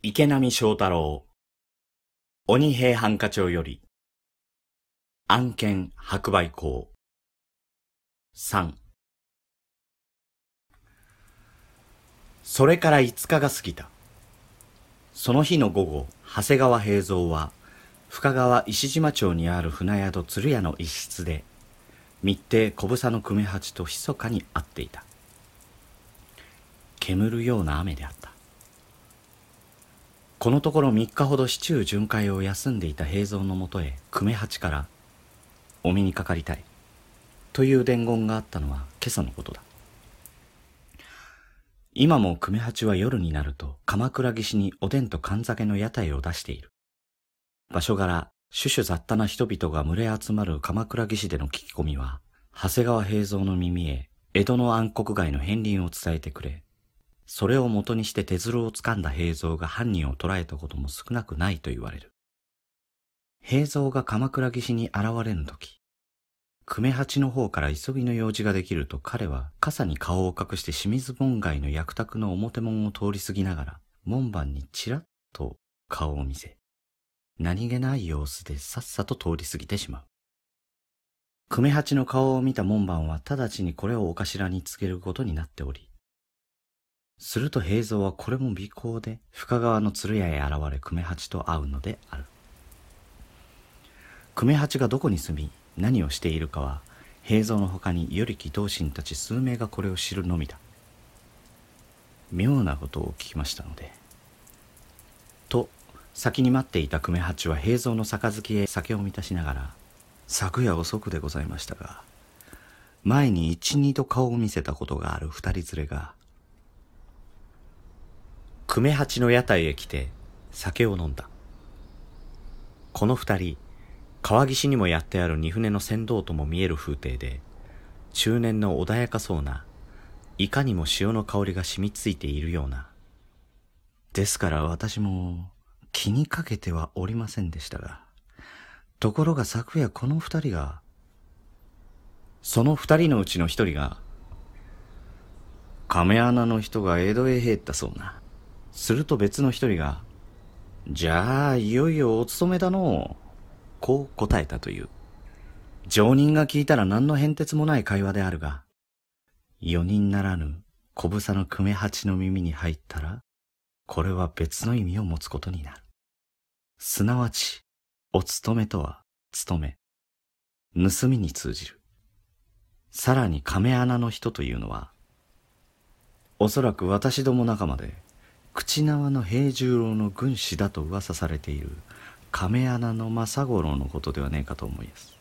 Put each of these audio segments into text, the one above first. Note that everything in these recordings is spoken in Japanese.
池波正太郎。鬼平犯科帳より。案件白売校3それから5日が過ぎた。その日の午後長谷川平蔵は深川石島町にある船宿鶴屋の一室で密偵小房の久米八と密かに会っていた。煙るような雨であった。このところ3日ほど市中巡回を休んでいた平蔵のもとへ久米八から「お目にかかりたい」という伝言があったのは今朝のことだ。今も久米八は夜になると鎌倉岸におでんと缶酒の屋台を出している。場所柄種々雑多な人々が群れ集まる鎌倉岸での聞き込みは長谷川平蔵の耳へ江戸の暗黒街の片鱗を伝えてくれそれを元にして手鶴を掴んだ平蔵が犯人を捕らえたことも少なくないと言われる。平蔵が鎌倉岸に現れぬとき、久米八の方から急ぎの用事ができると彼は傘に顔を隠して清水門街の役宅の表門を通り過ぎながら門番にちらっと顔を見せ、何気ない様子でさっさと通り過ぎてしまう。久米八の顔を見た門番は直ちにこれをお頭に告げることになっており、すると平蔵はこれも尾行で深川の鶴屋へ現れ久米八と会うのである。久米八がどこに住み何をしているかは平蔵のほかに与力同心たち数名がこれを知るのみだ。妙なことを聞きましたので。と先に待っていた久米八は平蔵の杯へ酒を満たしながら昨夜遅くでございましたが前に一二度顔を見せたことがある二人連れが久米八の屋台へ来て酒を飲んだ。この二人、川岸にもやってある二船の船頭とも見える風景で、中年の穏やかそうな、いかにも潮の香りが染みついているような。ですから私も気にかけてはおりませんでしたが、ところが昨夜この二人が、その二人のうちの一人が、亀穴の人が江戸へ入ったそうな。すると別の一人が、じゃあ、いよいよお勤めだのこう答えたという。常人が聞いたら何の変哲もない会話であるが、四人ならぬ小房の久米八の耳に入ったら、これは別の意味を持つことになる。すなわち、お勤めとは、勤め、盗みに通じる。さらに亀穴の人というのは、おそらく私ども仲間で、口縄の平十郎の軍師だと噂されている亀穴の政五郎のことではねえかと思います。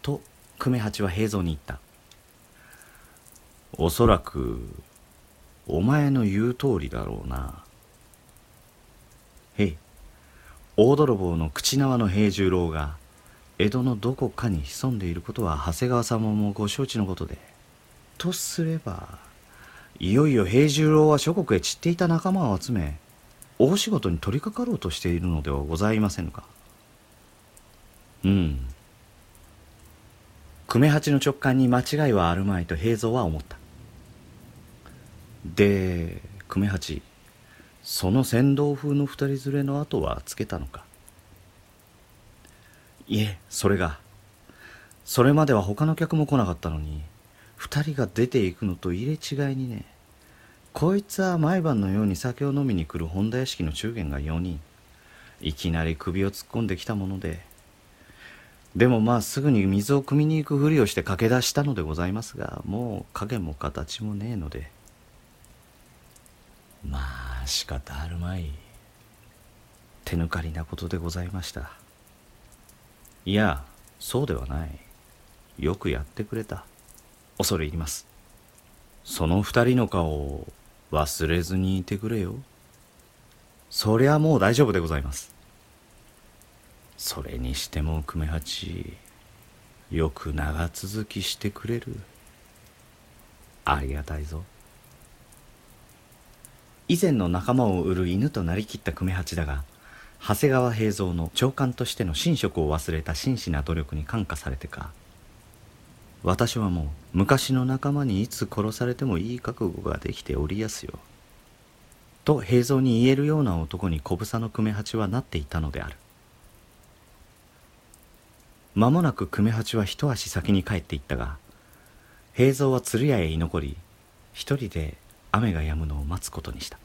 と久米八は平蔵に言った。おそらくお前の言う通りだろうな。へい、大泥棒の口縄の平十郎が江戸のどこかに潜んでいることは長谷川様もご承知のことで。とすればいよいよ平十郎は諸国へ散っていた仲間を集め大仕事に取り掛かろうとしているのではございませんか？うん。久米八の直感に間違いはあるまいと平蔵は思った。で久米八その船頭風の二人連れの後はつけたのか？いえそれがそれまでは他の客も来なかったのに二人が出ていくのと入れ違いにねこいつは毎晩のように酒を飲みに来る本田屋敷の中元が4人。いきなり首を突っ込んできたもので。でもまあすぐに水を汲みに行くふりをして駆け出したのでございますがもう影も形もねえので。まあ仕方あるまい。手抜かりなことでございました。いやそうではない。よくやってくれた恐れ入ります。その二人の顔を忘れずにいてくれよ。そりゃもう大丈夫でございます。それにしても久米八よく長続きしてくれる。ありがたいぞ。以前の仲間を売る犬となりきった久米八だが長谷川平蔵の長官としての寝食を忘れた真摯な努力に感化されてか私はもう昔の仲間にいつ殺されてもいい覚悟ができておりやすよ。と平蔵に言えるような男に小房の久米八はなっていたのである。間もなく久米八は一足先に帰っていったが平蔵は鶴屋へ居残り一人で雨が止むのを待つことにした。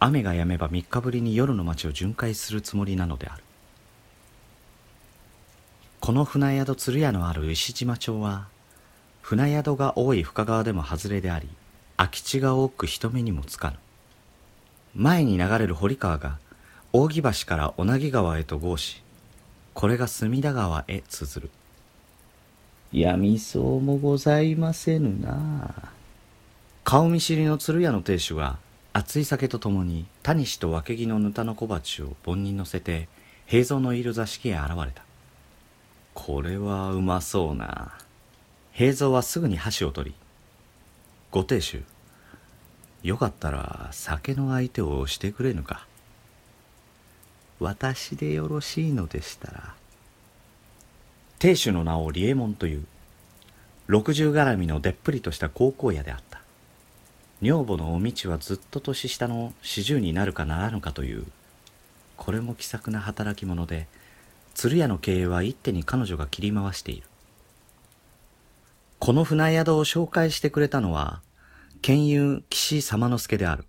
雨が止めば3日ぶりに夜の町を巡回するつもりなのである。この船宿鶴屋のある石島町は船宿が多い深川でも外れであり空き地が多く人目にもつかぬ。前に流れる堀川が扇橋から小名木川へと合しこれが隅田川へ通ずる。闇そうもございませぬな。顔見知りの鶴屋の亭主は熱い酒とともにタニシと分け木のぬたの小鉢を盆に乗せて平蔵のいる座敷へ現れたこれはうまそうな。平蔵はすぐに箸を取りご亭主よかったら酒の相手をしてくれぬか。私でよろしいのでしたら。亭主の名を利右衛門という六十絡みのでっぷりとした高校屋であった。女房のお道はずっと年下の四十になるかならぬかというこれも気さくな働き者で鶴屋の経営は一手に彼女が切り回している。この船宿を紹介してくれたのは剣友岸様之助である。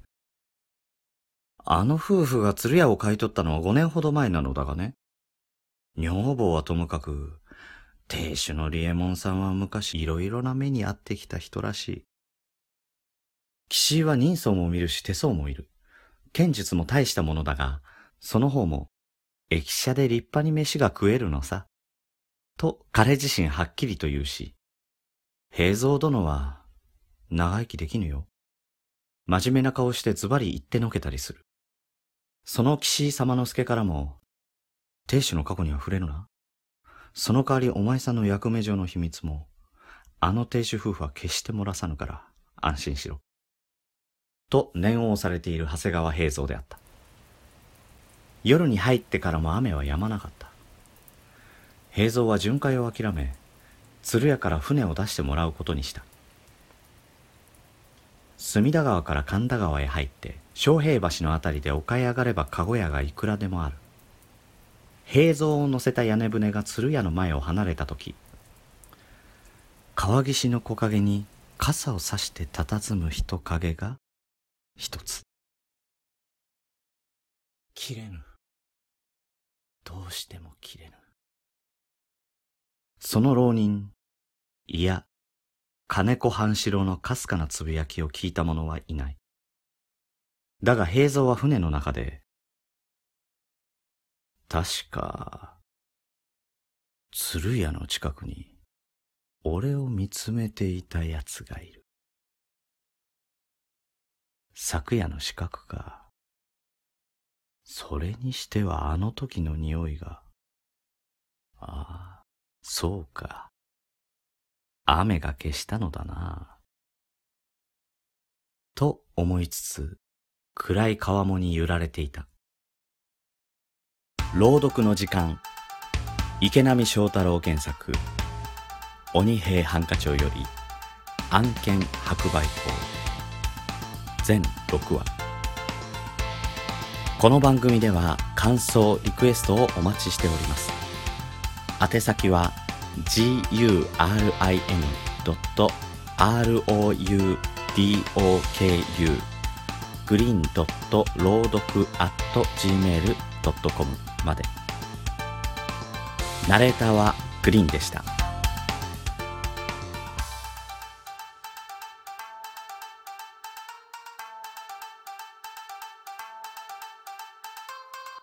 あの夫婦が鶴屋を買い取ったのは五年ほど前なのだがね。女房はともかく亭主の利右衛門さんは昔いろいろな目に遭ってきた人らしい。岸井は人相も見るし手相もいる。剣術も大したものだが、その方も、駅舎で立派に飯が食えるのさ。と彼自身はっきりと言うし、平蔵殿は、長生きできぬよ。真面目な顔してズバリ言ってのけたりする。その岸井様之助からも、亭主の過去には触れるな。その代わりお前さんの役目上の秘密も、あの亭主夫婦は決して漏らさぬから、安心しろ。と念を押されている長谷川平蔵であった夜に入ってからも雨は止まなかった。平蔵は巡回を諦め鶴屋から船を出してもらうことにした。隅田川から神田川へ入って昌平橋のあたりで丘へ上がれば籠屋がいくらでもある。平蔵を乗せた屋根船が鶴屋の前を離れた時川岸の木陰に傘をさして佇む人影が一つ。切れぬ。どうしても切れぬ。その浪人いや金子半四郎のかすかなつぶやきを聞いた者はいない。だが平蔵は船の中で確か鶴屋の近くに俺を見つめていた奴がいる。昨夜の視覚か。それにしてはあの時の匂いが。ああ、そうか。雨が消したのだな。と思いつつ、暗い川面に揺られていた。朗読の時間、池波正太郎原作、鬼平犯科帳より、案件白売法。全6話この番組では感想リクエストをお待ちしております宛先は gurin.roudoku グリーンドット朗読 at gmail.com までナレーターはグリーンでした。